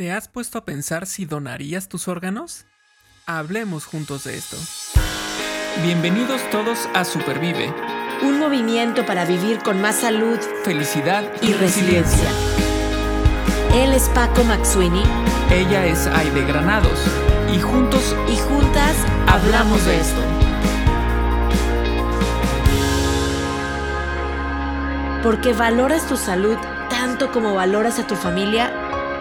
¿Te has puesto a pensar si donarías tus órganos? Hablemos juntos de esto. Bienvenidos todos a Supervive. Un movimiento para vivir con más salud Felicidad y resiliencia. Él es Paco Maxuini Ella es Aide Granados. Y juntos y juntas hablamos de esto. Porque valoras tu salud tanto como valoras a tu familia,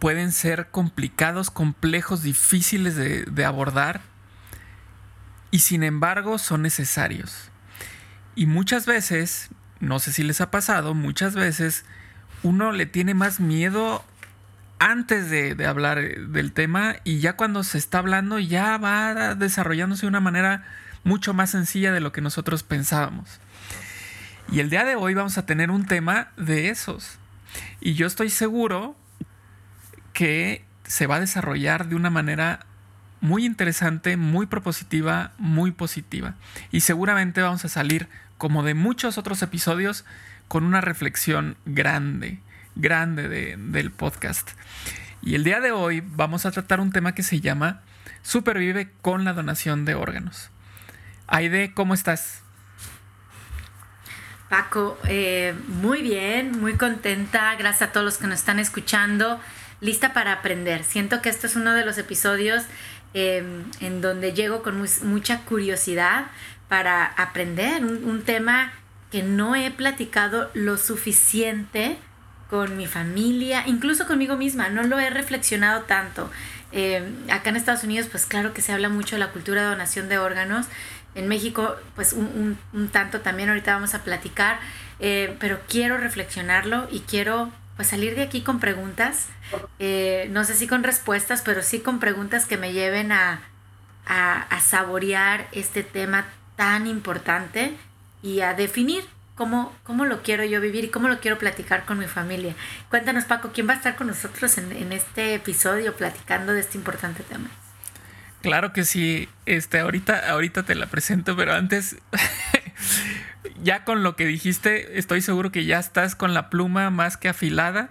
pueden ser complicados, complejos, difíciles de, abordar y sin embargo son necesarios. Y muchas veces, no sé si les ha pasado, muchas veces uno le tiene más miedo antes de, de hablar eh, del tema y ya cuando se está hablando ya va desarrollándose de una manera mucho más sencilla de lo que nosotros pensábamos. Y el día de hoy vamos a tener un tema de esos. Y yo estoy seguro que se va a desarrollar de una manera muy interesante, muy propositiva, muy positiva. Y seguramente vamos a salir, como de muchos otros episodios, con una reflexión grande, grande de- del podcast. Y el día de hoy vamos a tratar un tema que se llama Supervive con la donación de órganos. Aide, ¿cómo estás? Paco, eh, muy bien, muy contenta, gracias a todos los que nos están escuchando, lista para aprender. Siento que este es uno de los episodios eh, en donde llego con mu- mucha curiosidad para aprender un, tema que no he platicado lo suficiente con mi familia, incluso conmigo misma, no lo he reflexionado tanto. Eh, acá en Estados Unidos, pues claro que se habla mucho de la cultura de donación de órganos. En México, pues un tanto también, ahorita vamos a platicar, eh, pero quiero reflexionarlo y quiero pues salir de aquí con preguntas, eh, no sé si con respuestas, pero sí con preguntas que me lleven a, a, saborear este tema tan importante y a definir cómo, cómo lo quiero yo vivir y cómo lo quiero platicar con mi familia. Cuéntanos, Paco, ¿quién va a estar con nosotros en, en este episodio platicando de este importante tema? Claro que sí. Este, ahorita, ahorita te la presento, pero antes, ya con lo que dijiste, estoy seguro que ya estás con la pluma más que afilada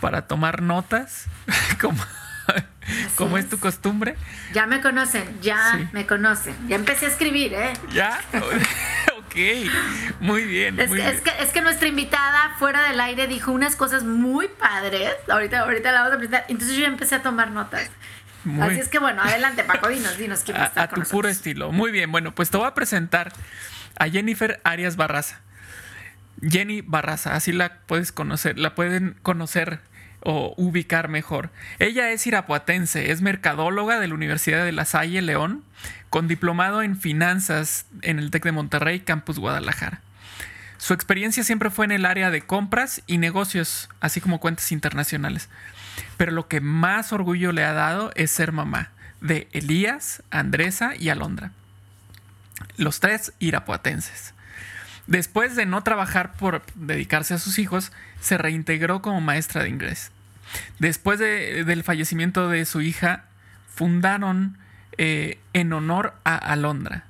para tomar notas, como, como es. es. tu costumbre. Ya me conocen, ya Sí. me conocen. Ya empecé a escribir, ¿eh? ¿Ya? ok, muy bien. Es muy que, bien. es, que, es que nuestra invitada fuera del aire dijo unas cosas muy padres. Ahorita, ahorita la vamos a presentar. Entonces yo ya empecé a tomar notas. Muy- Así es que bueno, adelante, Paco, dinos, dinos quién va a a, con tu puro nosotros. estilo. Muy bien, bueno, pues te voy a presentar a Jennifer Arias Barraza. Jenny Barraza, así la puedes conocer, la pueden conocer o ubicar mejor. Ella es irapuatense, es mercadóloga de la Universidad de La Salle, León, con diplomado en finanzas en el TEC de Monterrey, Campus Guadalajara. Su experiencia siempre fue en el área de compras y negocios, así como cuentas internacionales. Pero lo que más orgullo le ha dado es ser mamá de Elías, Andresa y Alondra. Los tres irapuatenses. Después de no trabajar por dedicarse a sus hijos, se reintegró como maestra de inglés. Después de- del fallecimiento de su hija, fundaron eh, en honor a Alondra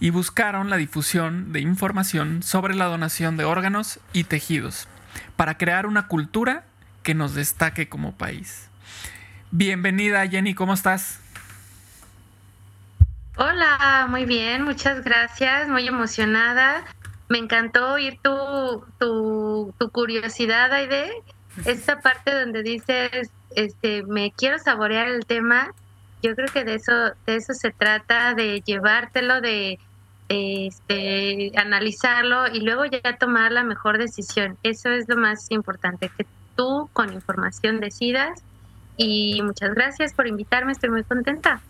y buscaron la difusión de información sobre la donación de órganos y tejidos para crear una cultura que nos destaque como país. Bienvenida Jenny, ¿cómo estás? Hola, muy bien, muchas gracias, muy emocionada. Me encantó oír tu, tu, tu curiosidad, Aide. Esta parte donde dices, este, me quiero saborear el tema. Yo creo que de eso, de eso se trata, de llevártelo, de, de, este, analizarlo y luego ya tomar la mejor decisión. Eso es lo más importante, que tú con información decidas. Y muchas gracias por invitarme, estoy muy contenta.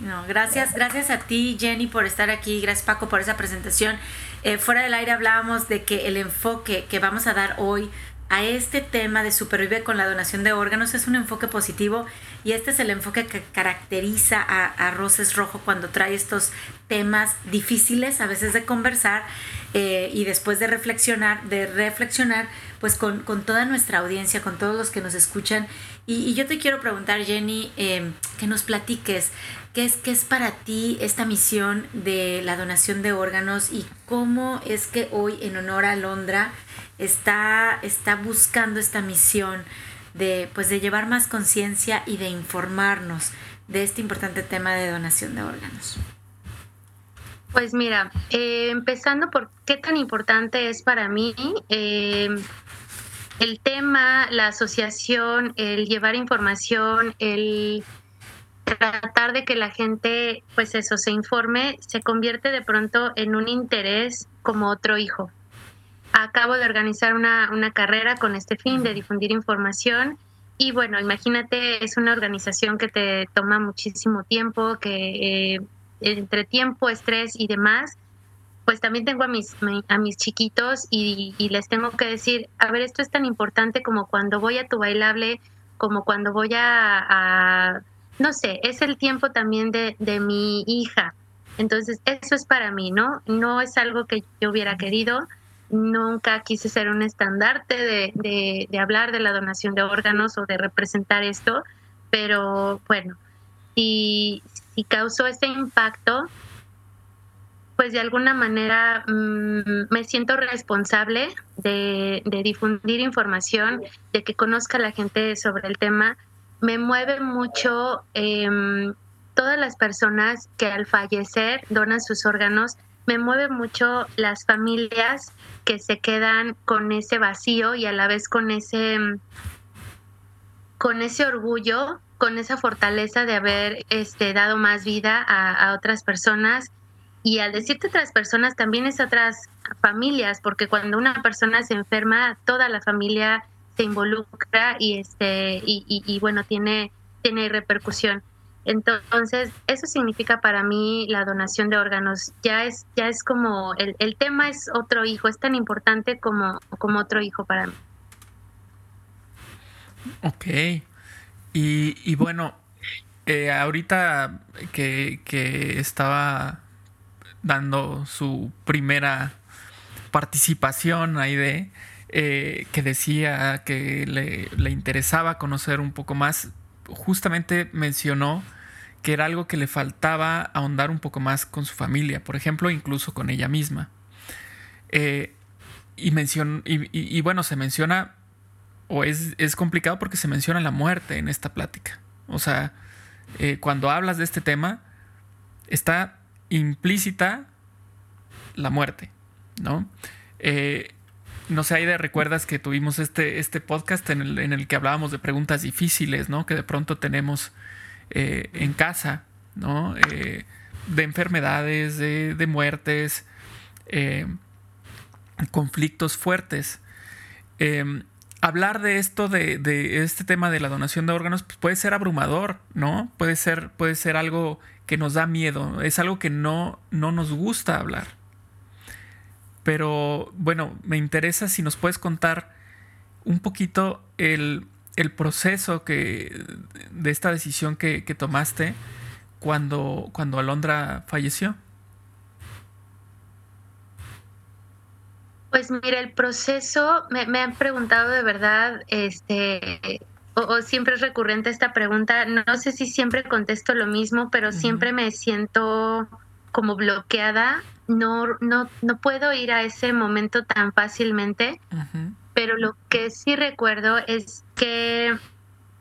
No, gracias, gracias a ti, Jenny, por estar aquí. Gracias, Paco, por esa presentación. Eh, fuera del aire hablábamos de que el enfoque que vamos a dar hoy a este tema de supervive con la donación de órganos es un enfoque positivo y este es el enfoque que caracteriza a, Roses Rojo cuando trae estos temas difíciles a veces de conversar eh, y después de reflexionar, de reflexionar pues con, toda nuestra audiencia, con todos los que nos escuchan. Y, yo te quiero preguntar, Jenny, eh, que nos platiques ¿Qué es, ¿Qué es para ti esta misión de la donación de órganos y cómo es que hoy en honor a Londra está, está buscando esta misión de, pues, de llevar más conciencia y de informarnos de este importante tema de donación de órganos? Pues mira, eh, empezando por qué tan importante es para mí eh, el tema, la asociación, el llevar información, el tratar de que la gente, pues eso, se informe, se convierte de pronto en un interés como otro hijo. Acabo de organizar una, una carrera con este fin de difundir información y bueno, imagínate, es una organización que te toma muchísimo tiempo, que eh, entre tiempo, estrés y demás, pues también tengo a mis, a mis chiquitos y, les tengo que decir, a ver, esto es tan importante como cuando voy a tu bailable, como cuando voy a no sé, es el tiempo también de, de mi hija. Entonces, eso es para mí, ¿no? No es algo que yo hubiera querido. Nunca quise ser un estandarte de, de, hablar de la donación de órganos o de representar esto, pero bueno, si, si causó ese impacto, pues de alguna manera mm, me siento responsable de, de, difundir información, de que conozca la gente sobre el tema, me mueve mucho em, todas las personas que al fallecer donan sus órganos, me mueve mucho las familias que se quedan con ese vacío y a la vez con ese con ese orgullo, con esa fortaleza de haber este, dado más vida a, a otras personas. Y al decirte otras personas, también es otras familias, porque cuando una persona se enferma, toda la familia se involucra y este y, bueno tiene tiene repercusión entonces eso significa para mí la donación de órganos ya es ya es como el, el tema es otro hijo es tan importante como como otro hijo para mí Ok. Y, bueno, eh, ahorita que, que, estaba dando su primera participación ahí de, eh, que decía que le, interesaba conocer un poco más, justamente mencionó que era algo que le faltaba ahondar un poco más con su familia, por ejemplo, incluso con ella misma. Eh, y, y, bueno, se menciona, o es, complicado porque se menciona la muerte en esta plática. O sea, eh, cuando hablas de este tema, está implícita la muerte, ¿no? no sé, Aida, recuerdas que tuvimos este, este podcast en el, en el, que hablábamos de preguntas difíciles, ¿no? Que de pronto tenemos eh, en casa, ¿no? Eh, de enfermedades, de, muertes, eh, conflictos fuertes. Hablar de esto, de, este tema de la donación de órganos, pues puede ser abrumador, ¿no? Puede ser, puede ser algo que nos da miedo, es algo que no, no nos gusta hablar. Pero bueno, me interesa si nos puedes contar un poquito el, proceso que, de esta decisión que, tomaste cuando, cuando Alondra falleció. Pues mira, el proceso, me, han preguntado de verdad, este, o, siempre es recurrente esta pregunta, no sé si siempre contesto lo mismo, pero siempre me siento como bloqueada no, no, no puedo ir a ese momento tan fácilmente, pero lo que sí recuerdo es que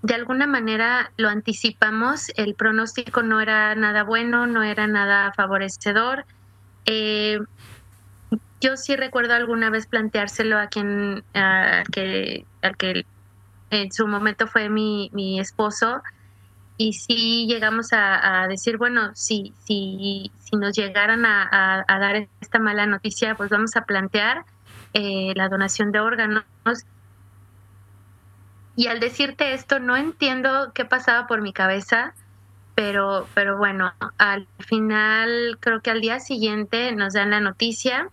de alguna manera lo anticipamos, el pronóstico no era nada bueno, no era nada favorecedor. Eh, yo sí recuerdo alguna vez planteárselo a quien, que, al que en su momento fue mi, esposo, y si llegamos a, decir, bueno, si, si, si nos llegaran a, dar esta mala noticia, pues vamos a plantear eh, la donación de órganos. Y al decirte esto, no entiendo qué pasaba por mi cabeza, pero, pero bueno, al final creo que al día siguiente nos dan la noticia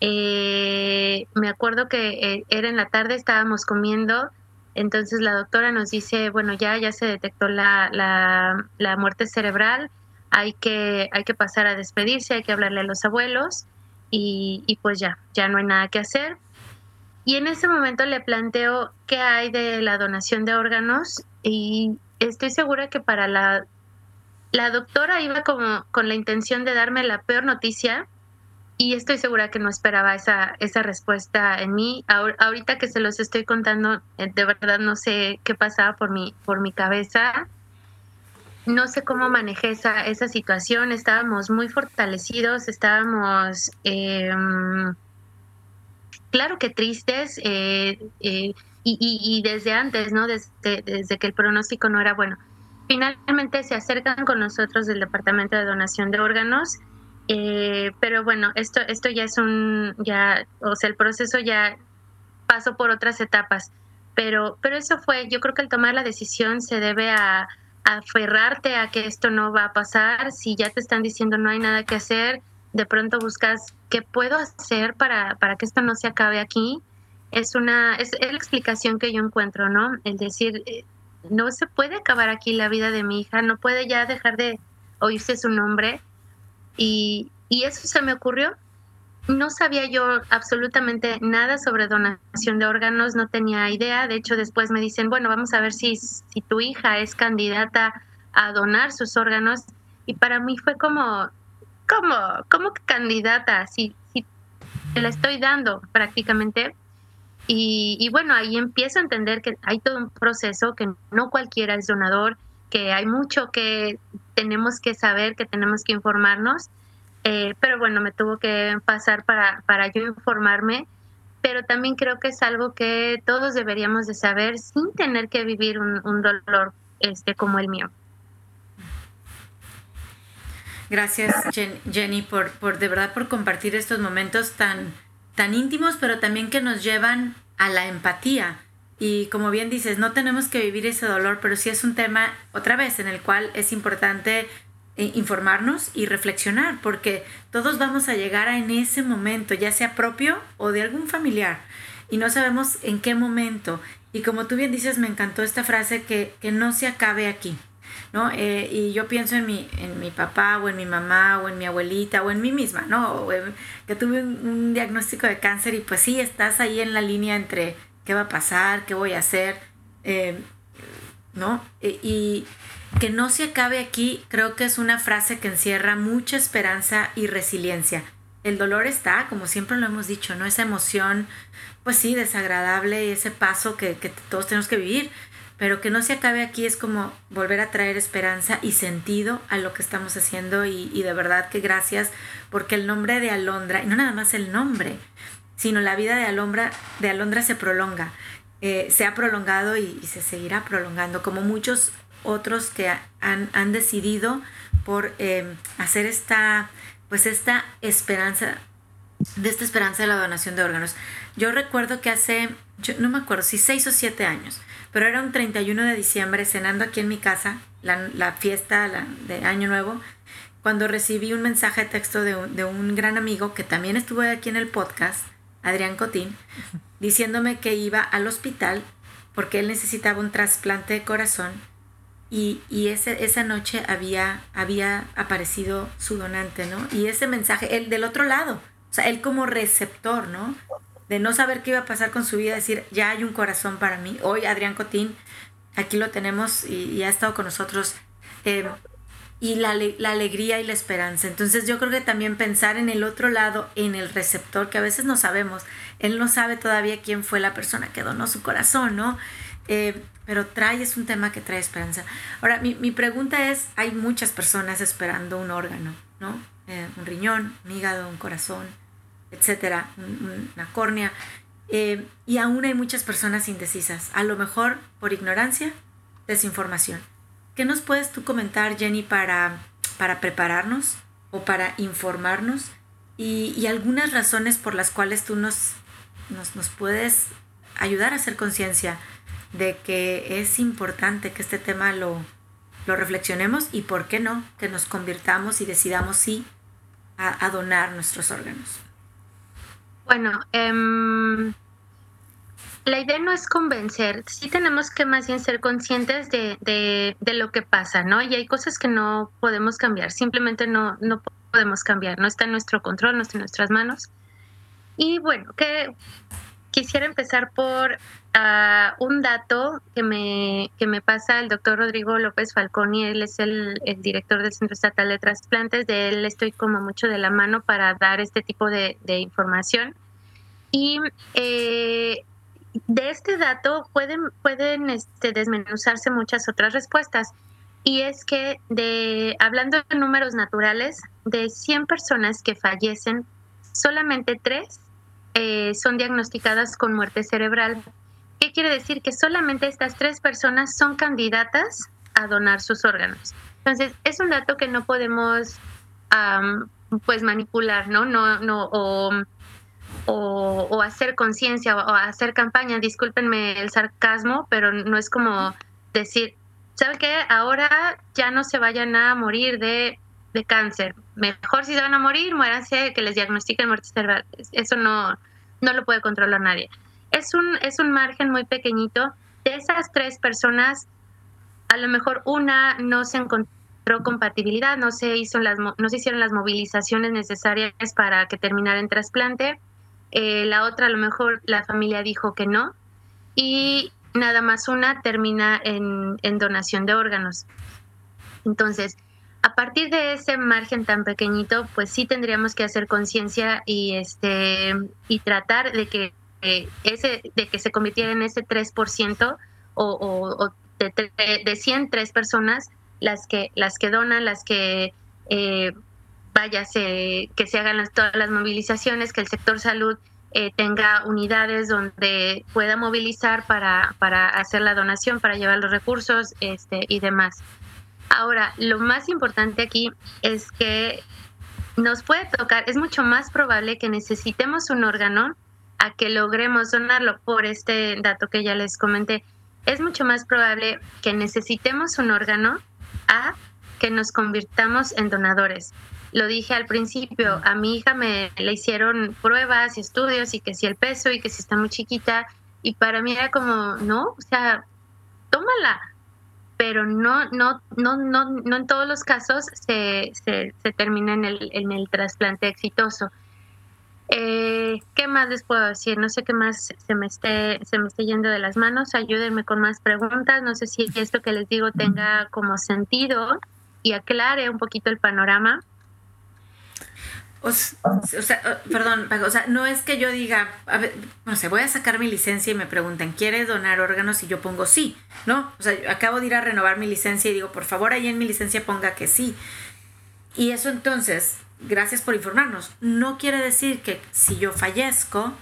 Eh, me acuerdo que eh, era en la tarde, estábamos comiendo, entonces la doctora nos dice, bueno, ya, ya se detectó la, la, la muerte cerebral, hay que, hay que pasar a despedirse, hay que hablarle a los abuelos y, y pues ya, ya no hay nada que hacer. Y en ese momento le planteo qué hay de la donación de órganos y estoy segura que para la, la doctora iba como con la intención de darme la peor noticia y estoy segura que no esperaba esa, esa respuesta en mí. ahorita que se los estoy contando, eh, de verdad no sé qué pasaba por mi, por mi cabeza. No sé cómo manejé esa, esa situación. Estábamos muy fortalecidos, estábamos, em, claro que tristes, eh, eh, y, y, desde antes, ¿no? Desde, desde que el pronóstico no era bueno. Finalmente se acercan con nosotros del Departamento de Donación de Órganos eh, pero bueno, esto, esto ya es un, ya, o sea, el proceso ya pasó por otras etapas. Pero, pero eso fue, yo creo que el tomar la decisión se debe a, aferrarte a que esto no va a pasar. Si ya te están diciendo no hay nada que hacer, de pronto buscas qué puedo hacer para, para que esto no se acabe aquí. Es una, es, es la explicación que yo encuentro, ¿no? El decir, eh, no se puede acabar aquí la vida de mi hija, no puede ya dejar de oírse su nombre y, eso se me ocurrió. No sabía yo absolutamente nada sobre donación de órganos, no tenía idea. De hecho, después me dicen, bueno, vamos a ver si, si tu hija es candidata a donar sus órganos. Y para mí fue como, ¿cómo? ¿Cómo candidata? Si, si te la estoy dando prácticamente. Y, y, bueno, ahí empiezo a entender que hay todo un proceso, que no cualquiera es donador, que hay mucho que tenemos que saber, que tenemos que informarnos. Eh, pero bueno, me tuvo que pasar para, para yo informarme, pero también creo que es algo que todos deberíamos de saber sin tener que vivir un, un dolor este, como el mío. Gracias Jenny por, por de verdad por compartir estos momentos tan, tan íntimos, pero también que nos llevan a la empatía y como bien dices, no tenemos que vivir ese dolor, pero sí es un tema, otra vez, en el cual es importante eh, informarnos y reflexionar, porque todos vamos a llegar a en ese momento, ya sea propio o de algún familiar, y no sabemos en qué momento. Y como tú bien dices, me encantó esta frase que, que no se acabe aquí. ¿no? Eh, y yo pienso en mi, en mi papá o en mi mamá o en mi abuelita o en mí misma, ¿no? que tuve un, un, diagnóstico de cáncer y pues sí, estás ahí en la línea entre qué va a pasar, qué voy a hacer, eh, ¿no? E, y que no se acabe aquí, creo que es una frase que encierra mucha esperanza y resiliencia. El dolor está, como siempre lo hemos dicho, ¿no? Esa emoción, pues sí, desagradable, ese paso que, todos tenemos que vivir, pero que no se acabe aquí es como volver a traer esperanza y sentido a lo que estamos haciendo y, y de verdad que gracias porque el nombre de Alondra, y no nada más el nombre, sino la vida de Alondra, de Alondra se prolonga, eh, se ha prolongado y, se seguirá prolongando, como muchos otros que han, han decidido por eh, hacer esta, pues esta esperanza, de esta esperanza de la donación de órganos. Yo recuerdo que hace, yo no me acuerdo si seis o siete años, pero era un 31 de diciembre cenando aquí en mi casa, la, la fiesta de Año Nuevo, cuando recibí un mensaje de texto de un, de un gran amigo que también estuvo aquí en el podcast, Adrián Cotín, diciéndome que iba al hospital porque él necesitaba un trasplante de corazón y, y ese, esa noche había, había aparecido su donante, ¿no? Y ese mensaje, él del otro lado, o sea, él como receptor, ¿no? De no saber qué iba a pasar con su vida, decir, ya hay un corazón para mí. Hoy Adrián Cotín, aquí lo tenemos y, ha estado con nosotros. Eh, y la, la, alegría y la esperanza. Entonces yo creo que también pensar en el otro lado, en el receptor, que a veces no sabemos, él no sabe todavía quién fue la persona que donó su corazón, ¿no? Eh, pero trae, es un tema que trae esperanza. Ahora, mi, mi, pregunta es, hay muchas personas esperando un órgano, ¿no? Eh, un riñón, un hígado, un corazón, etcétera, una córnea. Eh, y aún hay muchas personas indecisas, a lo mejor por ignorancia, desinformación. ¿Qué nos puedes tú comentar, Jenny, para, para prepararnos o para informarnos? Y, algunas razones por las cuales tú nos, nos, puedes ayudar a hacer conciencia de que es importante que este tema lo, lo reflexionemos y por qué no, que nos convirtamos y decidamos sí a, donar nuestros órganos. Bueno, em, la idea no es convencer, sí tenemos que más bien ser conscientes de, de, lo que pasa, ¿no? Y hay cosas que no podemos cambiar, simplemente no, no podemos cambiar, no está en nuestro control, no está en nuestras manos. Y bueno, que quisiera empezar por uh, un dato que me, que me pasa el doctor Rodrigo López Falconi, él es el, el, director del Centro Estatal de Trasplantes, de él estoy como mucho de la mano para dar este tipo de, de información. Y eh, de este dato pueden, pueden este, desmenuzarse muchas otras respuestas. Y es que, de, hablando de números naturales, de 100 personas que fallecen, solamente 3 eh, son diagnosticadas con muerte cerebral. ¿Qué quiere decir? Que solamente estas tres personas son candidatas a donar sus órganos. Entonces, es un dato que no podemos pues manipular, ¿no? No, no, o, hacer conciencia o, hacer campaña. Discúlpenme el sarcasmo, pero no es como decir, ¿saben qué? Ahora ya no se vayan a morir de de cáncer. Mejor si se van a morir, muéranse, que les diagnostiquen muerte cerebral. Eso no, no lo puede controlar nadie. Es un, es un margen muy pequeñito. De esas tres personas, a lo mejor una no se encontró compatibilidad, no se, hizo las, no se hicieron las movilizaciones necesarias para que terminara en trasplante. Eh, la otra, a lo mejor la familia dijo que no. Y nada más una termina en, donación de órganos. Entonces, a partir de ese margen tan pequeñito, pues sí tendríamos que hacer conciencia y este y tratar de que eh, ese de que se convirtiera en ese 3% o, o, de, de 100 tres personas las que las que donan, las que eh, vaya que se hagan todas las movilizaciones, que el sector salud eh, tenga unidades donde pueda movilizar para, para hacer la donación, para llevar los recursos este, y demás. Ahora, lo más importante aquí es que nos puede tocar, es mucho más probable que necesitemos un órgano a que logremos donarlo por este dato que ya les comenté. Es mucho más probable que necesitemos un órgano a que nos convirtamos en donadores. Lo dije al principio, a mi hija me le hicieron pruebas y estudios y que si el peso y que si está muy chiquita y para mí era como, no, o sea, tómala, pero no, no, no, no, no en todos los casos se, se, termina en el, en el trasplante exitoso. Eh, ¿Qué más les puedo decir? No sé qué más se me esté, se me esté yendo de las manos. Ayúdenme con más preguntas. No sé si esto que les digo tenga como sentido y aclare un poquito el panorama. O, sea, perdón, o sea, no es que yo diga, a ver, no sé, voy a sacar mi licencia y me preguntan, ¿quiere donar órganos? Y yo pongo sí, ¿no? O sea, acabo de ir a renovar mi licencia y digo, por favor, ahí en mi licencia ponga que sí. Y eso entonces, gracias por informarnos, no quiere decir que si yo fallezco,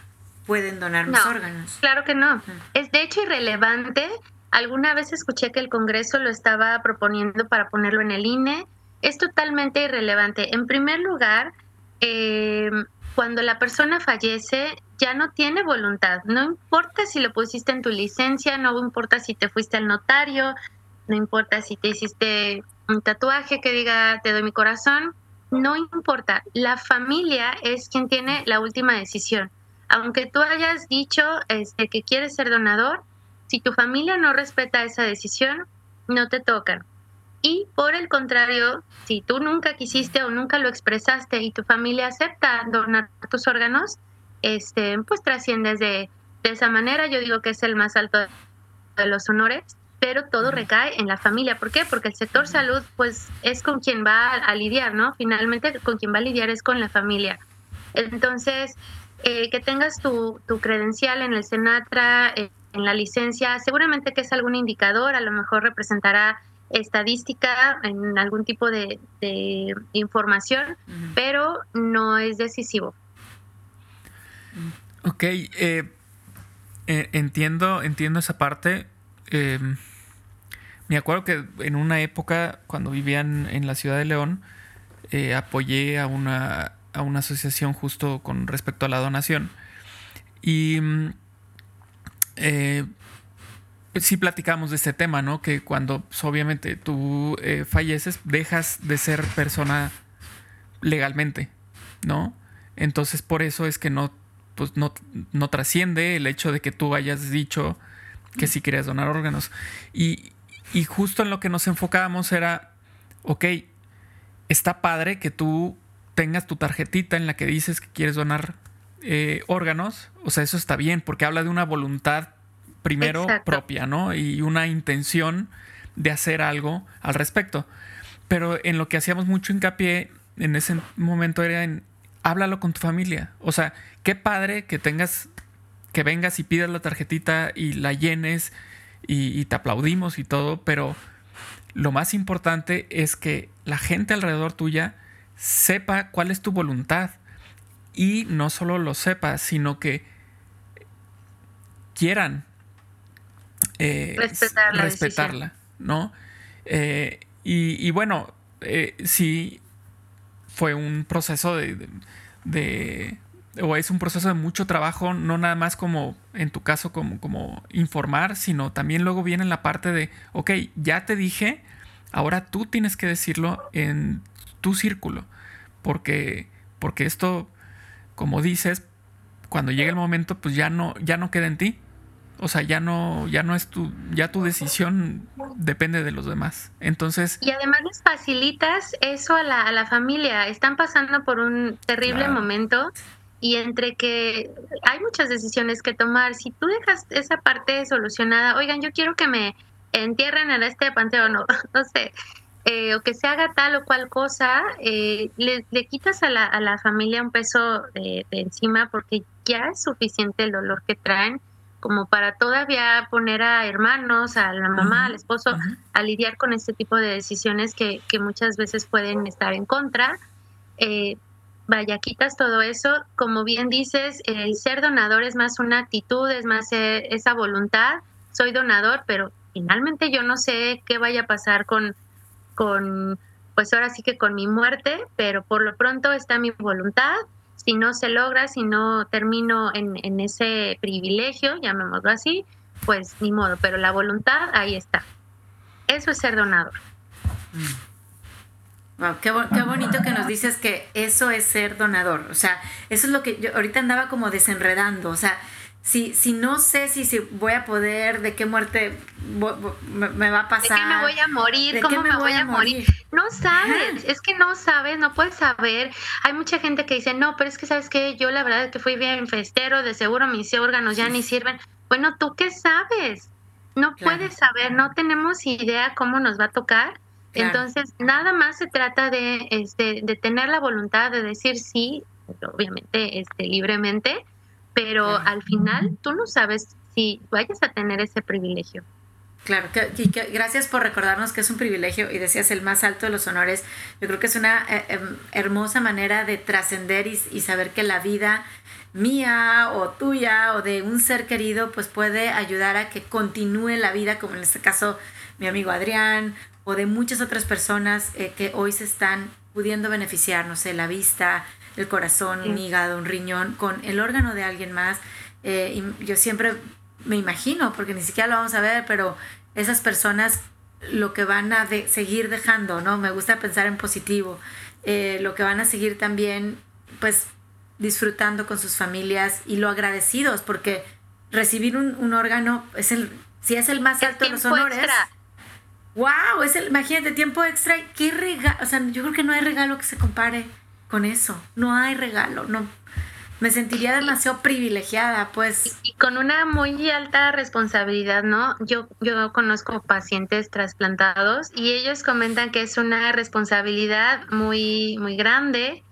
pueden donar mis órganos. Claro que no. Es de hecho irrelevante. Alguna vez escuché que el Congreso lo estaba proponiendo para ponerlo en el INE. Es totalmente irrelevante. En primer lugar, eh, cuando la persona fallece ya no tiene voluntad. No importa si lo pusiste en tu licencia, no importa si te fuiste al notario, no importa si te hiciste un tatuaje que diga te doy mi corazón, no importa. La familia es quien tiene la última decisión. Aunque tú hayas dicho este, que quieres ser donador, si tu familia no respeta esa decisión, no te tocan. Y por el contrario, si tú nunca quisiste o nunca lo expresaste y tu familia acepta donar tus órganos, este, pues trasciendes de, de esa manera. Yo digo que es el más alto de los honores, pero todo recae en la familia. ¿Por qué? Porque el sector salud, pues, es con quien va a, lidiar, ¿no? Finalmente, con quien va a lidiar es con la familia. Entonces, eh, que tengas tu, tu, credencial en el Senatra, eh, en la licencia, seguramente que es algún indicador, a lo mejor representará estadística, en algún tipo de, información, pero no es decisivo. Ok, eh, eh, entiendo, entiendo esa parte. Eh, me acuerdo que en una época, cuando vivían en la ciudad de León, apoyé a una, a una asociación justo con respecto a la donación. Y mm, sí platicamos de este tema, ¿no? Que cuando pues, obviamente tú eh, falleces, dejas de ser persona legalmente, ¿no? Entonces por eso es que no pues no, no trasciende el hecho de que tú hayas dicho que sí querías donar órganos. Y, y justo en lo que nos enfocábamos era, ok, está padre que tú tengas tu tarjetita en la que dices que quieres donar eh, órganos, o sea, eso está bien, porque habla de una voluntad primero propia, ¿no? Y una intención de hacer algo al respecto. Pero en lo que hacíamos mucho hincapié en ese momento era en háblalo con tu familia. O sea, qué padre que tengas, que vengas y pidas la tarjetita y la llenes y, y te aplaudimos y todo, pero lo más importante es que la gente alrededor tuya sepa cuál es tu voluntad y no solo lo sepa, sino que quieran eh, respetarla, ¿no? Eh, y, bueno, eh, sí fue un proceso de, de, o es un proceso de mucho trabajo, no nada más como en tu caso como, como informar, sino también luego viene la parte de, ok, ya te dije, ahora tú tienes que decirlo en tu círculo, porque, porque esto, como dices, cuando llega el momento, pues ya no, ya no queda en ti. O sea, ya no, ya no es tu, ya tu decisión depende de los demás. Entonces. Y además les facilitas eso a la, a la familia. Están pasando por un terrible momento y entre que hay muchas decisiones que tomar. Si tú dejas esa parte solucionada, oigan, yo quiero que me entierren en este panteón, no, no sé, eh, o que se haga tal o cual cosa, eh, le, quitas a la, a la, familia un peso de, encima porque ya es suficiente el dolor que traen como para todavía poner a hermanos, a la mamá, al esposo, a lidiar con este tipo de decisiones que, que muchas veces pueden estar en contra. Eh, vaya, quitas todo eso. Como bien dices, el ser donador es más una actitud, es más esa voluntad. Soy donador, pero finalmente yo no sé qué vaya a pasar con, con, pues ahora sí que con mi muerte, pero por lo pronto está mi voluntad. Si no se logra, si no termino en, ese privilegio, llamémoslo así, pues ni modo, pero la voluntad ahí está. Eso es ser donador. qué, qué, bonito que nos dices que eso es ser donador. O sea, eso es lo que yo ahorita andaba como desenredando. O sea, si, si no sé si, si voy a poder, de qué muerte me, va a pasar. ¿De qué me voy a morir? ¿Cómo me, voy, a morir? No sabes, es que no sabes, no puedes saber. Hay mucha gente que dice, no, pero es que sabes que yo la verdad es que fui bien festero, de seguro mis órganos ya ni sirven. Bueno, ¿tú qué sabes? No puedes saber, no tenemos idea cómo nos va a tocar. Entonces, nada más se trata de, este, de tener la voluntad de decir sí, obviamente este, libremente, pero al final tú no sabes si vayas a tener ese privilegio. Claro, que, gracias por recordarnos que es un privilegio y decías el más alto de los honores. Yo creo que es una eh, em, hermosa manera de trascender y, saber que la vida mía o tuya o de un ser querido pues puede ayudar a que continúe la vida, como en este caso mi amigo Adrián o de muchas otras personas eh, que hoy se están pudiendo beneficiar, no sé, la vista, el corazón, un hígado, un riñón, con el órgano de alguien más. Eh, y yo siempre me imagino, porque ni siquiera lo vamos a ver, pero esas personas lo que van a seguir dejando, ¿no? Me gusta pensar en positivo, eh, lo que van a seguir también, pues, disfrutando con sus familias y lo agradecidos, porque recibir un, órgano es el, si es el más alto de los honores. Extra. Wow, es el, imagínate, tiempo extra, qué regalo, o sea, yo creo que no hay regalo que se compare con eso. No hay regalo, no. Me sentiría demasiado privilegiada, pues. Y, con una muy alta responsabilidad, ¿no? Yo, yo conozco pacientes trasplantados y ellos comentan que es una responsabilidad muy, muy grande,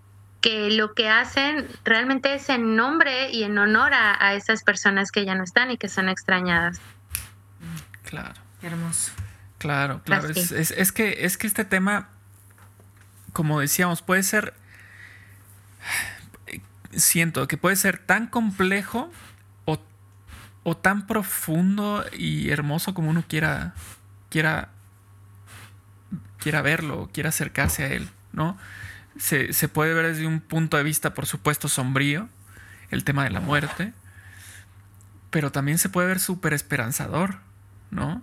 que lo que hacen realmente es en nombre y en honor a, esas personas que ya no están y que son extrañadas. Claro. hermoso. Claro, claro. Es, es, que, es que este tema, como decíamos, puede ser siento que puede ser tan complejo o, tan profundo y hermoso como uno quiera, quiera, quiera verlo, quiera acercarse a él, ¿no? Se, puede ver desde un punto de vista, por supuesto, sombrío, el tema de la muerte, pero también se puede ver súper esperanzador, ¿no?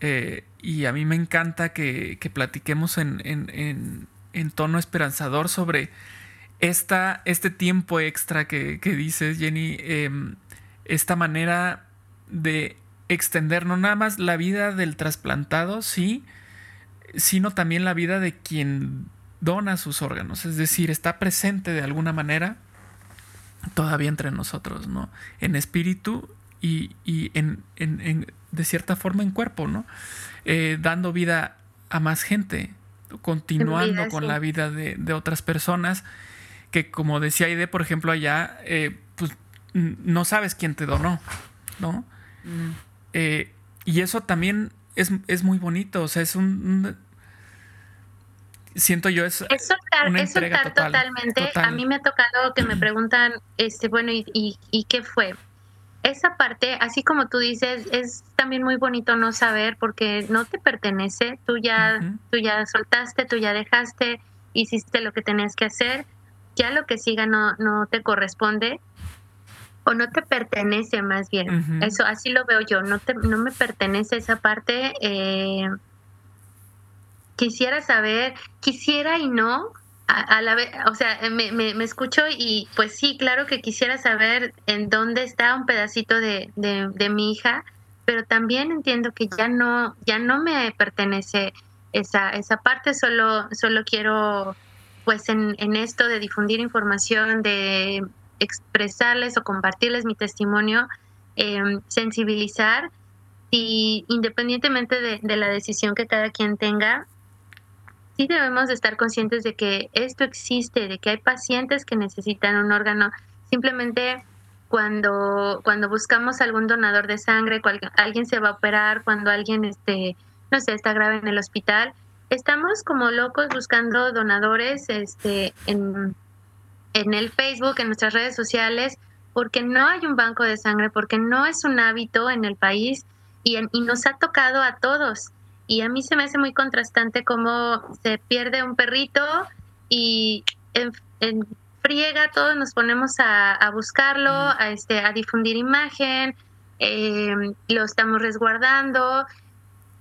Eh, y a mí me encanta que, platiquemos en, en, en, en tono esperanzador sobre esta, este tiempo extra que, dices, Jenny, em, esta manera de extender no nada más la vida del trasplantado, sí, sino también la vida de quien dona sus órganos, es decir, está presente de alguna manera todavía entre nosotros, ¿no? En espíritu y, en, de cierta forma en cuerpo, ¿no? Eh, dando vida a más gente, continuando con la vida de, otras personas que, como decía Aide, por ejemplo, allá, eh, pues no sabes quién te donó, ¿no? Mm. Eh, y eso también es, muy bonito, o sea, es un... siento yo es, es soltar, totalmente. A mí me ha tocado que me preguntan, este, bueno, ¿y, y, qué fue? Esa parte, así como tú dices, es también muy bonito no saber porque no te pertenece. Tú ya, tú ya soltaste, tú ya dejaste, hiciste lo que tenías que hacer. Ya lo que siga no, no te corresponde o no te pertenece más bien. Eso así lo veo yo, no te, no me pertenece esa parte. Eh, quisiera saber, quisiera y no, a, la vez, o sea, me, me, escucho y pues sí, claro que quisiera saber en dónde está un pedacito de, de, mi hija, pero también entiendo que ya no, ya no me pertenece esa, esa parte, solo, solo quiero pues en, en esto de difundir información, de expresarles o compartirles mi testimonio, em, sensibilizar y independientemente de, la decisión que cada quien tenga, sí debemos de estar conscientes de que esto existe, de que hay pacientes que necesitan un órgano. Simplemente cuando, cuando buscamos algún donador de sangre, cuando alguien se va a operar, cuando alguien este, no sé, está grave en el hospital, estamos como locos buscando donadores este, en, en el Facebook, en nuestras redes sociales, porque no hay un banco de sangre, porque no es un hábito en el país y, y nos ha tocado a todos. Y a mí se me hace muy contrastante cómo se pierde un perrito y en, friega todos nos ponemos a, buscarlo, a, este, a difundir imagen, em, lo estamos resguardando.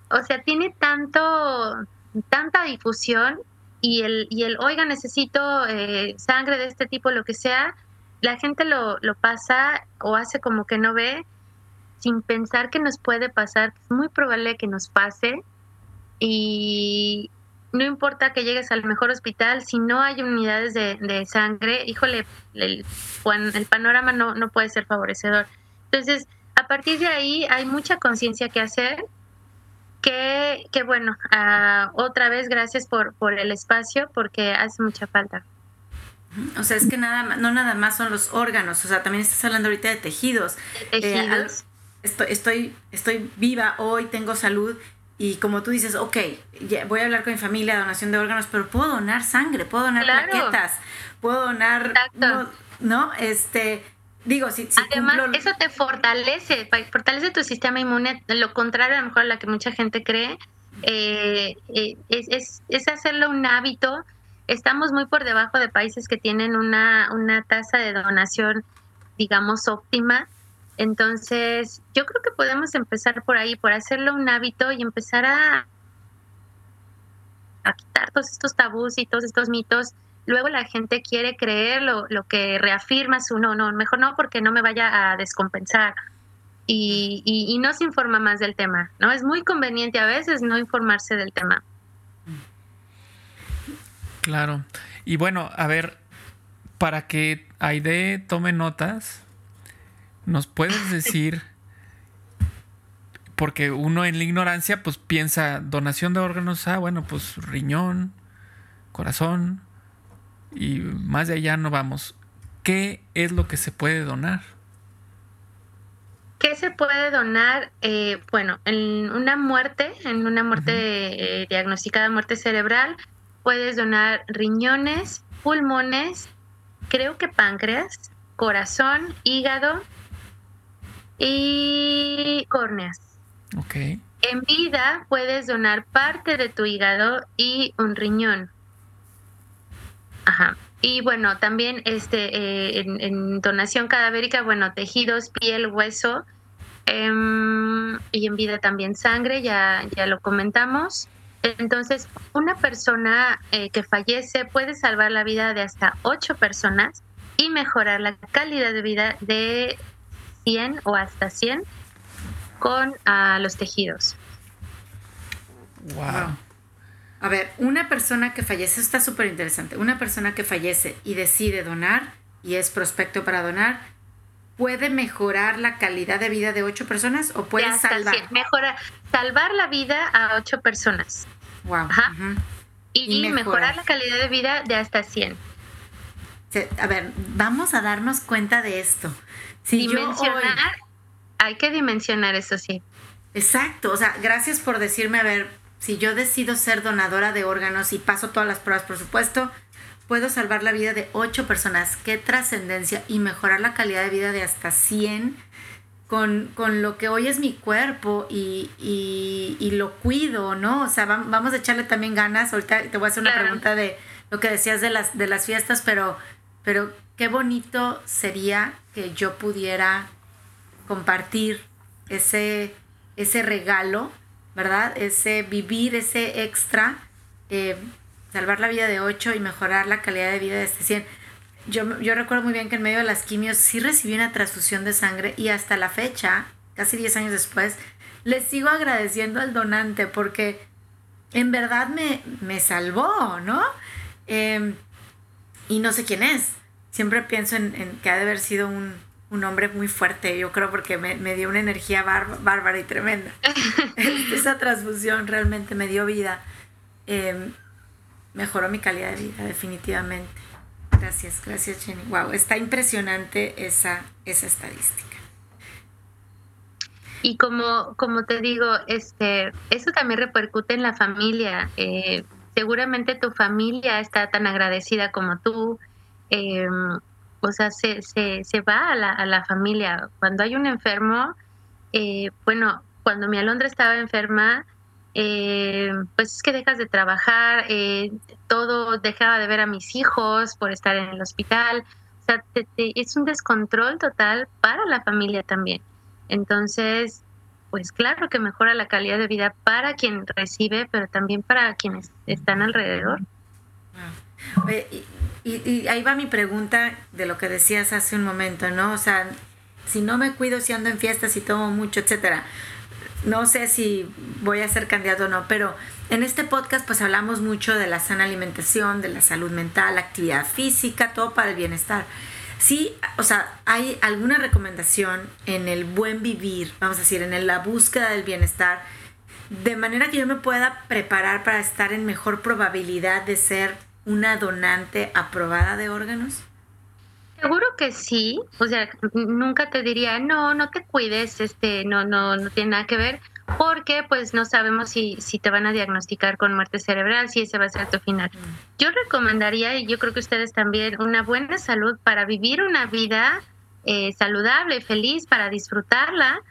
O sea, tiene tanto, tanta difusión y el, y el oiga, necesito eh, sangre de este tipo, lo que sea, la gente lo, lo pasa o hace como que no ve sin pensar que nos puede pasar. Es muy probable que nos pase y no importa que llegues al mejor hospital, si no hay unidades de, de sangre, híjole, el, el panorama no, no puede ser favorecedor. Entonces, a partir de ahí hay mucha conciencia que hacer que, que bueno, uh, otra vez gracias por, por el espacio porque hace mucha falta. O sea, es que nada, no nada más son los órganos, o sea, también estás hablando ahorita de tejidos. tejidos. Eh, estoy, estoy, estoy viva hoy, tengo salud y como tú dices, ok, voy a hablar con mi familia, donación de órganos, pero puedo donar sangre, puedo donar plaquetas, puedo donar, no, no, este, Digo, si, Además, eso te fortalece, fortalece tu sistema inmune, lo contrario a lo mejor a la que mucha gente cree, eh, eh, es, es, hacerlo un hábito. Estamos muy por debajo de países que tienen una, una tasa de donación, digamos, óptima. Entonces, yo creo que podemos empezar por ahí, por hacerlo un hábito y empezar a, a quitar todos estos tabús y todos estos mitos luego la gente quiere creer lo, lo que reafirma su no, no, mejor no porque no me vaya a descompensar. Y, y, no se informa más del tema, ¿no? Es muy conveniente a veces no informarse del tema. Claro. Y bueno, a ver, para que Aide tome notas, ¿nos puedes decir, porque uno en la ignorancia pues piensa donación de órganos, ah, bueno, pues riñón, corazón, y más de allá no vamos. ¿Qué es lo que se puede donar? ¿Qué se puede donar? Eh, bueno, en una muerte, en una muerte eh, diagnosticada muerte cerebral, puedes donar riñones, pulmones, creo que páncreas, corazón, hígado y córneas. Ok. En vida puedes donar parte de tu hígado y un riñón. Ajá. Y bueno, también este eh, en, donación cadavérica, bueno, tejidos, piel, hueso em, y en vida también sangre, ya, ya lo comentamos. Entonces, una persona eh, que fallece puede salvar la vida de hasta ocho personas y mejorar la calidad de vida de 100 o hasta 100 con ah, los tejidos. Wow. A ver, una persona que fallece, está súper interesante, una persona que fallece y decide donar y es prospecto para donar, ¿puede mejorar la calidad de vida de ocho personas o puede salvar? Mejora, salvar la vida a ocho personas. Wow. y, mejorar. la calidad de vida de hasta 100. A ver, vamos a darnos cuenta de esto. Si dimensionar, hay que dimensionar eso sí. Exacto, o sea, gracias por decirme, a ver, si yo decido ser donadora de órganos y paso todas las pruebas, por supuesto, puedo salvar la vida de ocho personas. Qué trascendencia y mejorar la calidad de vida de hasta 100 con, lo que hoy es mi cuerpo y, lo cuido, ¿no? O sea, vamos a echarle también ganas. Ahorita te voy a hacer una pregunta de lo que decías de las, de las fiestas, pero, pero qué bonito sería que yo pudiera compartir ese, ese regalo ¿verdad? Ese vivir, ese extra, eh, salvar la vida de 8 y mejorar la calidad de vida de este 100. Yo, yo recuerdo muy bien que en medio de las quimios sí recibí una transfusión de sangre y hasta la fecha, casi 10 años después, les sigo agradeciendo al donante porque en verdad me, me salvó, ¿no? Em, y no sé quién es. Siempre pienso en, en que ha de haber sido un, un hombre muy fuerte, yo creo, porque me, dio una energía bárbara y tremenda. Esa transfusión realmente me dio vida. Em, mejoró mi calidad de vida, definitivamente. Gracias, gracias Jenny. Wow, está impresionante esa, esa estadística. Y como, como te digo, este, eso también repercute en la familia. Eh, seguramente tu familia está tan agradecida como tú. Eh, o sea, se, se, se va a la, a la, familia. Cuando hay un enfermo, eh, bueno, cuando mi Alondra estaba enferma, eh, pues es que dejas de trabajar, eh, todo dejaba de ver a mis hijos por estar en el hospital. O sea, es un descontrol total para la familia también. Entonces, pues claro que mejora la calidad de vida para quien recibe, pero también para quienes están alrededor. Y, ahí va mi pregunta de lo que decías hace un momento, ¿no? O sea, si no me cuido, si ando en fiestas, si tomo mucho, etcétera. No sé si voy a ser candidato o no, pero en este podcast pues hablamos mucho de la sana alimentación, de la salud mental, actividad física, todo para el bienestar. Sí, o sea, hay alguna recomendación en el buen vivir, vamos a decir, en la búsqueda del bienestar, de manera que yo me pueda preparar para estar en mejor probabilidad de ser una donante aprobada de órganos? Seguro que sí, o sea, nunca te diría, no, no te cuides, este, no, no, no tiene nada que ver, porque pues no sabemos si, si te van a diagnosticar con muerte cerebral, si ese va a ser tu final. Yo recomendaría, y yo creo que ustedes también, una buena salud para vivir una vida eh, saludable, feliz, para disfrutarla,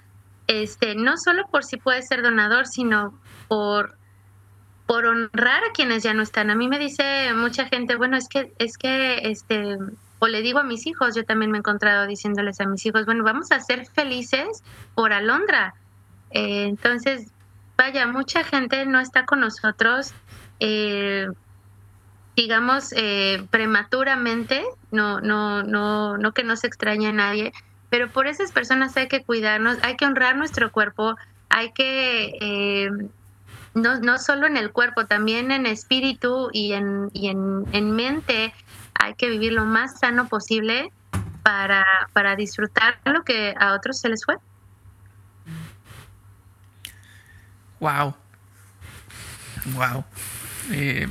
este, no solo por si puedes ser donador, sino por por honrar a quienes ya no están. A mí me dice mucha gente, bueno, es que, es que, este, o le digo a mis hijos, yo también me he encontrado diciéndoles a mis hijos, bueno, vamos a ser felices por Alondra. Eh, entonces, vaya, mucha gente no está con nosotros, eh, digamos, eh, prematuramente, no, no, no, no que no se extrañe a nadie, pero por esas personas hay que cuidarnos, hay que honrar nuestro cuerpo, hay que no, no solo en el cuerpo, también en espíritu y en, y en, en mente hay que vivir lo más sano posible para, para disfrutar lo que a otros se les fue. Wow. Wow. Eh,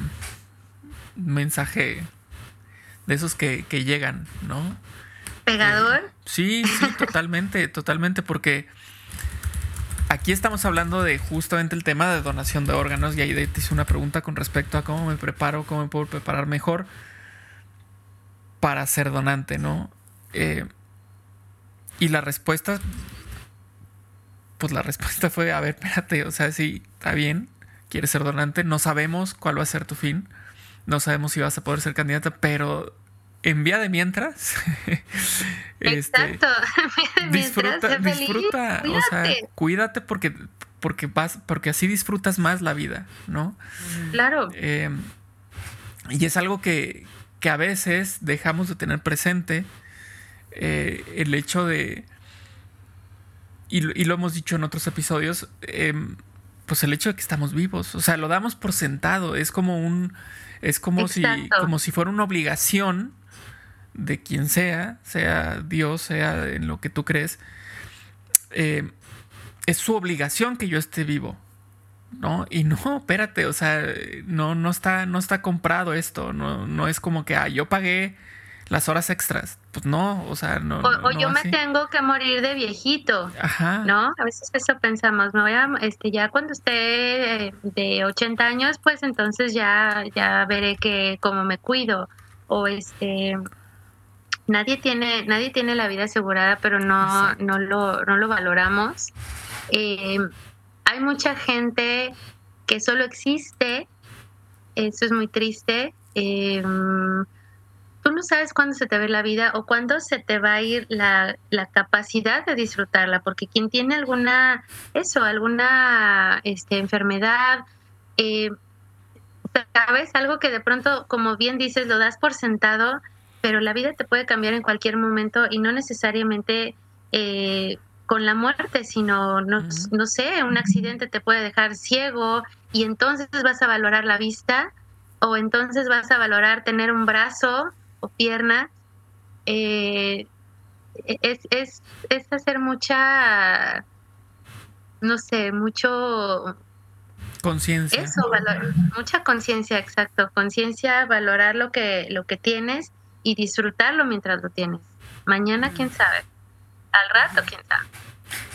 mensaje de esos que, que llegan, ¿no? ¿Pegador? Eh, sí, sí, totalmente, totalmente, porque aquí estamos hablando de justamente el tema de donación de órganos y ahí te hice una pregunta con respecto a cómo me preparo, cómo me puedo preparar mejor para ser donante, ¿no? Eh, y la respuesta, pues la respuesta fue, a ver, espérate, o sea, sí, está bien, quieres ser donante, no sabemos cuál va a ser tu fin, no sabemos si vas a poder ser candidata, pero en vía de mientras. Este, Exacto. disfruta, disfruta, o sea, cuídate porque porque vas, porque así disfrutas más la vida, ¿no? Claro. Eh, y es algo que, que, a veces dejamos de tener presente eh, el hecho de, y, y, lo hemos dicho en otros episodios, eh, pues el hecho de que estamos vivos, o sea, lo damos por sentado, es como un, es como si, como si fuera una obligación de quien sea, sea Dios, sea en lo que tú crees, eh, es su obligación que yo esté vivo. ¿no? Y no, espérate, o sea, no, no, está, no está comprado esto, no, no es como que, ah, yo pagué las horas extras. Pues no, o sea, no. O, o yo me tengo que morir de viejito, Ajá. ¿no? A veces eso pensamos, me voy a, este, ya cuando esté de 80 años, pues entonces ya, ya veré que cómo me cuido. O este, nadie tiene, nadie tiene la vida asegurada, pero no, no lo, no lo valoramos. Eh, hay mucha gente que solo existe, eso es muy triste. Eh, tú no sabes cuándo se te ve la vida o cuándo se te va a ir la, la capacidad de disfrutarla, porque quien tiene alguna, eso, alguna este, enfermedad, eh, sabes, algo que de pronto, como bien dices, lo das por sentado, pero la vida te puede cambiar en cualquier momento y no necesariamente eh, con la muerte, sino, no, no, sé, un accidente te puede dejar ciego y entonces vas a valorar la vista o entonces vas a valorar tener un brazo o pierna. Eh, es, es, es hacer mucha, no sé, mucho... Conciencia. Eso, valor, mucha conciencia, exacto. Conciencia, valorar lo que, lo que tienes y disfrutarlo mientras lo tienes. Mañana, quién sabe. Al rato, quién sabe.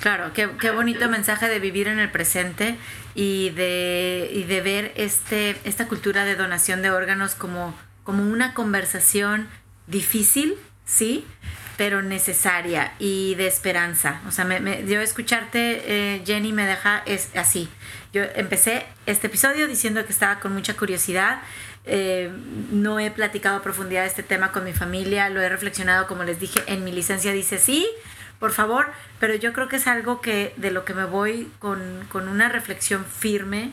Claro, qué, qué, bonito mensaje de vivir en el presente y de, y de ver este, esta cultura de donación de órganos como, como una conversación difícil, ¿sí? Pero necesaria y de esperanza. O sea, me, me, yo escucharte, eh, Jenny, me deja es así. Yo empecé este episodio diciendo que estaba con mucha curiosidad. Eh, no he platicado a profundidad este tema con mi familia, lo he reflexionado, como les dije, en mi licencia dice sí, por favor, pero yo creo que es algo que de lo que me voy con, con una reflexión firme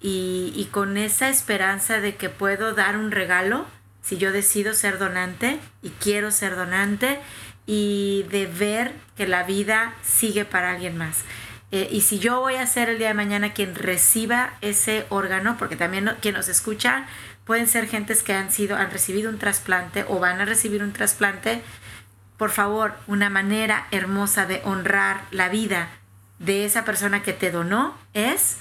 y, y, con esa esperanza de que puedo dar un regalo si yo decido ser donante y quiero ser donante y de ver que la vida sigue para alguien más. Eh, y si yo voy a ser el día de mañana quien reciba ese órgano, porque también quien nos escucha pueden ser gentes que han sido, han recibido un trasplante o van a recibir un trasplante, por favor, una manera hermosa de honrar la vida de esa persona que te donó es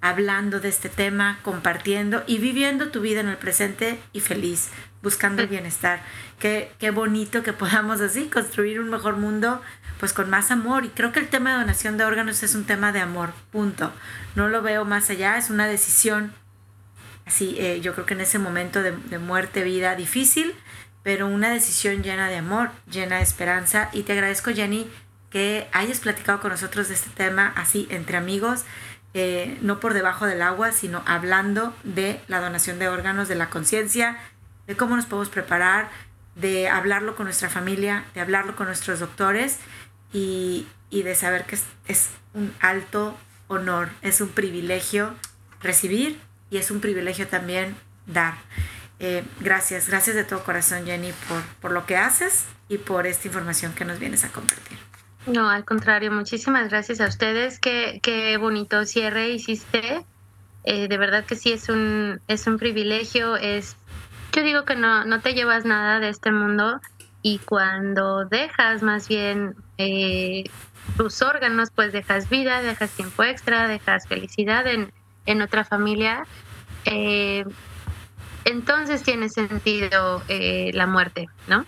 hablando de este tema, compartiendo y viviendo tu vida en el presente y feliz, buscando el bienestar. Qué, qué bonito que podamos así construir un mejor mundo, pues con más amor. Y creo que el tema de donación de órganos es un tema de amor, punto. No lo veo más allá, es una decisión, así, eh, yo creo que en ese momento de, muerte, vida difícil, pero una decisión llena de amor, llena de esperanza. Y te agradezco, Jenny, que hayas platicado con nosotros de este tema así entre amigos. Eh, no por debajo del agua, sino hablando de la donación de órganos, de la conciencia, de cómo nos podemos preparar, de hablarlo con nuestra familia, de hablarlo con nuestros doctores y, y de saber que es, un alto honor, es un privilegio recibir y es un privilegio también dar. Eh, gracias, gracias de todo corazón Jenny por, por lo que haces y por esta información que nos vienes a compartir. No, al contrario, muchísimas gracias a ustedes. Qué, qué bonito cierre hiciste. Eh, de verdad que sí es un, es un privilegio. Es, yo digo que no, no te llevas nada de este mundo y cuando dejas más bien eh, tus órganos, pues dejas vida, dejas tiempo extra, dejas felicidad en, en otra familia. Eh, entonces tiene sentido eh, la muerte, ¿no?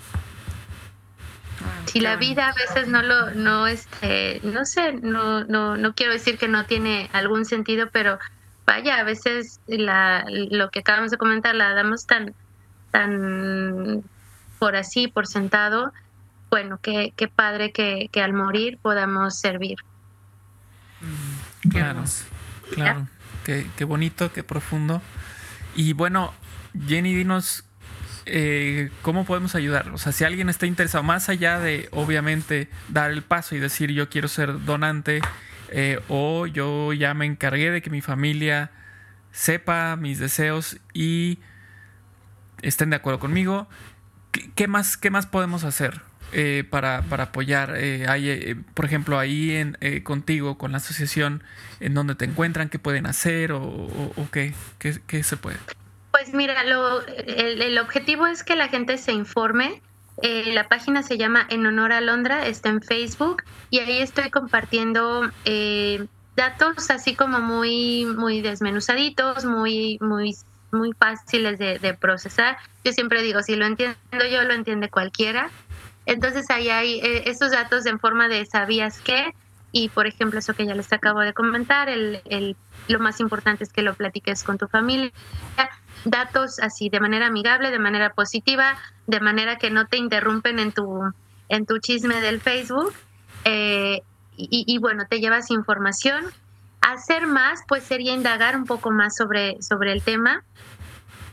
si la vida a veces no lo no este no sé no no no quiero decir que no tiene algún sentido pero vaya a veces la lo que acabamos de comentar la damos tan tan por así por sentado bueno qué, qué padre que, que, al morir podamos servir claro claro qué, qué bonito qué profundo y bueno Jenny dinos eh, ¿cómo podemos ayudar? O sea, si alguien está interesado, más allá de, obviamente, dar el paso y decir yo quiero ser donante, eh, o yo ya me encargué de que mi familia sepa mis deseos y estén de acuerdo conmigo. ¿Qué, más, qué más podemos hacer eh, para, apoyar? Eh, hay, por ejemplo, ahí en, contigo, con la asociación, en donde te encuentran, qué pueden hacer o, qué, qué, se puede. Pues mira, lo, el, objetivo es que la gente se informe. la página se llama En Honor a Londra, está en Facebook y ahí estoy compartiendo datos así como muy, muy desmenuzaditos, muy, muy, muy fáciles de, procesar. Yo siempre digo, si lo entiendo yo, lo entiende cualquiera. Entonces ahí hay eh, estos datos en forma de sabías qué y por ejemplo eso que ya les acabo de comentar, el, el, lo más importante es que lo platiques con tu familia, datos así de manera amigable, de manera positiva, de manera que no te interrumpen en tu, en tu chisme del Facebook. Eh, y, bueno, te llevas información. Hacer más, pues sería indagar un poco más sobre, sobre el tema.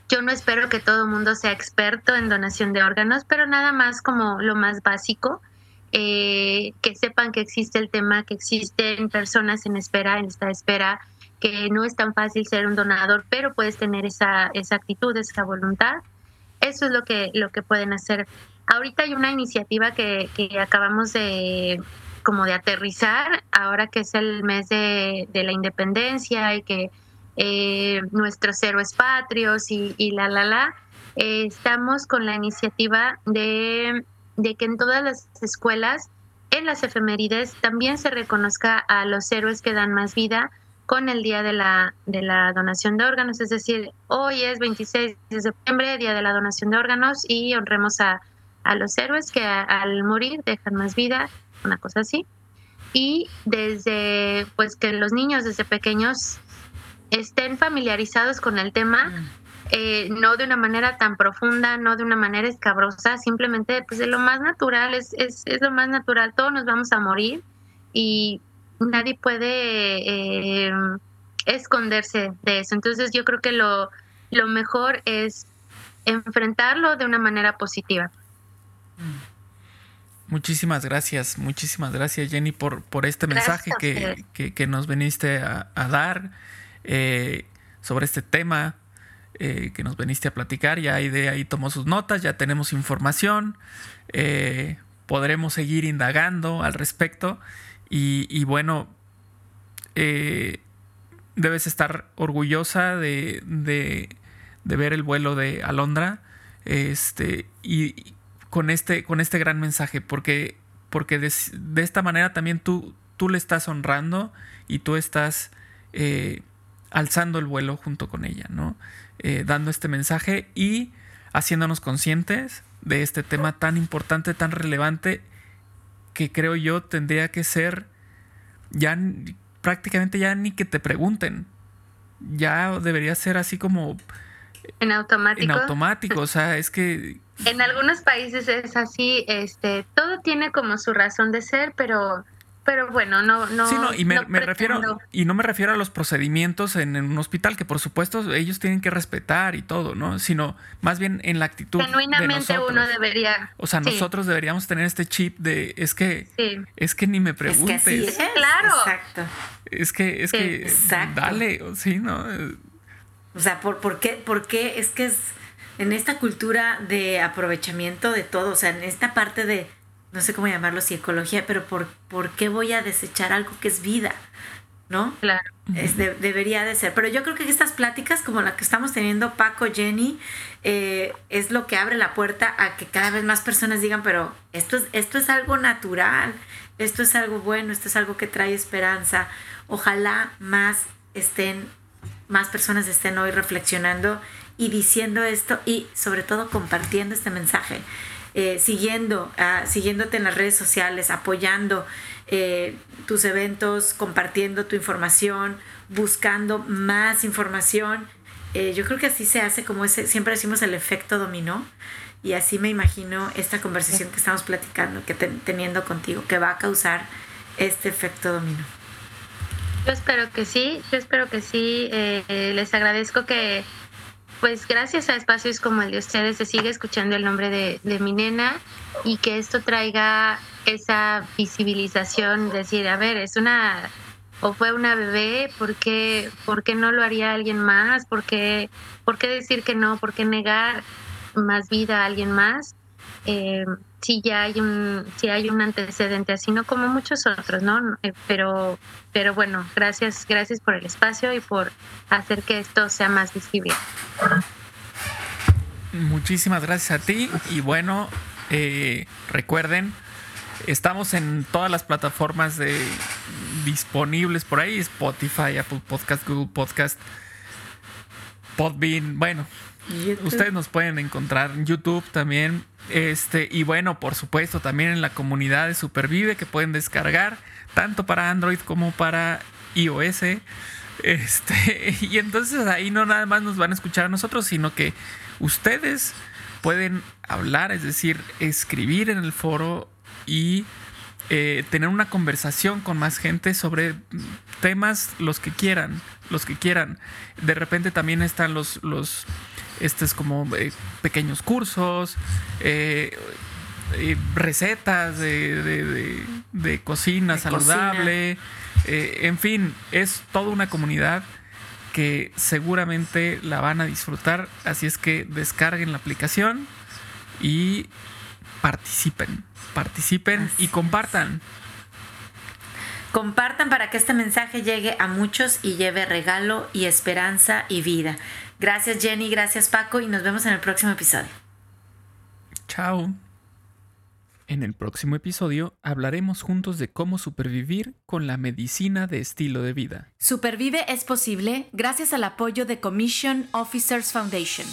Yo no espero que todo el mundo sea experto en donación de órganos, pero nada más como lo más básico, eh, que sepan que existe el tema, que existen personas en espera, en esta espera, que no es tan fácil ser un donador, pero puedes tener esa, esa actitud, esa voluntad. Eso es lo que, lo que pueden hacer. Ahorita hay una iniciativa que, que acabamos de, como de aterrizar, ahora que es el mes de, la independencia y que eh, nuestros héroes patrios y, la, la, la, eh, estamos con la iniciativa de, de que en todas las escuelas, en las efemérides, también se reconozca a los héroes que dan más vida con el día de la, de la donación de órganos, es decir, hoy es 26 de septiembre, día de la donación de órganos, y honremos a, a los héroes que al morir dejan más vida una cosa así. Y desde, pues que los niños desde pequeños estén familiarizados con el tema, mm. eh, no de una manera tan profunda, no de una manera escabrosa, simplemente pues de lo más natural, es, es, es lo más natural, todos nos vamos a morir y nadie puede eh, esconderse de eso. Entonces yo creo que lo, lo mejor es enfrentarlo de una manera positiva. Mm. Muchísimas gracias, muchísimas gracias Jenny por, por este mensaje que, nos veniste a, dar eh, sobre este tema eh, que nos veniste a platicar. Ya de ahí tomó sus notas, ya tenemos información, eh, podremos seguir indagando al respecto y, bueno, debes estar orgullosa de, de, de, ver el vuelo de Alondra este, y, con este, con este gran mensaje, porque, porque de, esta manera también tú, tú le estás honrando y tú estás alzando el vuelo junto con ella, ¿no? Eh, dando este mensaje y haciéndonos conscientes de este tema tan importante, tan relevante, que creo yo tendría que ser ya prácticamente ya ni que te pregunten. Ya debería ser así como... En automático. En automático, o sea, es que en algunos países es así, este, todo tiene como su razón de ser, pero pero bueno, no, no. Sí, no, y me, refiero, y no me refiero a los procedimientos en, un hospital, que por supuesto ellos tienen que respetar y todo, ¿no? Sino más bien en la actitud. Genuinamente uno debería. O sea, nosotros deberíamos tener este chip de es que es que ni me preguntes. Es que claro. Exacto. Es que, es que dale, sí, ¿no? O sea, ¿por, por qué? ¿Por qué? Es que es en esta cultura de aprovechamiento de todo, o sea, en esta parte de, no sé cómo llamarlo, psicología, pero ¿por, ¿por qué voy a desechar algo que es vida? ¿No? Claro. Es debería de ser. Pero yo creo que estas pláticas, como la que estamos teniendo Paco, Jenny, eh, es lo que abre la puerta a que cada vez más personas digan, pero esto es, esto es algo natural, esto es algo bueno, esto es algo que trae esperanza. Ojalá más estén, más personas estén hoy reflexionando y diciendo esto y sobre todo compartiendo este mensaje, eh, siguiendo, ah, siguiéndote en las redes sociales, apoyando eh, tus eventos, compartiendo tu información, buscando más información. Eh, yo creo que así se hace como ese, siempre decimos el efecto dominó y así me imagino esta conversación que estamos platicando, que teniendo contigo, que va a causar este efecto dominó. Yo espero que sí, yo espero que sí. les agradezco que pues gracias a espacios como el de ustedes se sigue escuchando el nombre de, mi nena y que esto traiga esa visibilización, decir, a ver, es una o fue una bebé, ¿por qué, por qué no lo haría alguien más? ¿Por qué, ¿Por qué decir que no? ¿Por qué negar más vida a alguien más? Eh, si ya hay un si hay un antecedente así no como muchos otros no eh, pero pero bueno gracias gracias por el espacio y por hacer que esto sea más visible. Muchísimas gracias a ti y bueno eh, recuerden estamos en todas las plataformas de disponibles por ahí Spotify Apple Podcast Google Podcast Podbean bueno ustedes nos pueden encontrar en YouTube también este, y bueno, por supuesto, también en la comunidad de Supervive que pueden descargar, tanto para Android como para iOS. Este, y entonces ahí no nada más nos van a escuchar a nosotros, sino que ustedes pueden hablar, es decir, escribir en el foro y eh, tener una conversación con más gente sobre temas los que quieran, los que quieran. De repente también están los, los este es como eh, pequeños cursos, eh, eh, recetas de, cocina saludable, en fin, es toda una comunidad que seguramente la van a disfrutar, así es que descarguen la aplicación y participen, participen y compartan. Compartan para que este mensaje llegue a muchos y lleve regalo y esperanza y vida. Gracias Jenny, gracias Paco y nos vemos en el próximo episodio. Chao. En el próximo episodio hablaremos juntos de cómo supervivir con la medicina de estilo de vida. Supervive es posible gracias al apoyo de Commission Officers Foundation.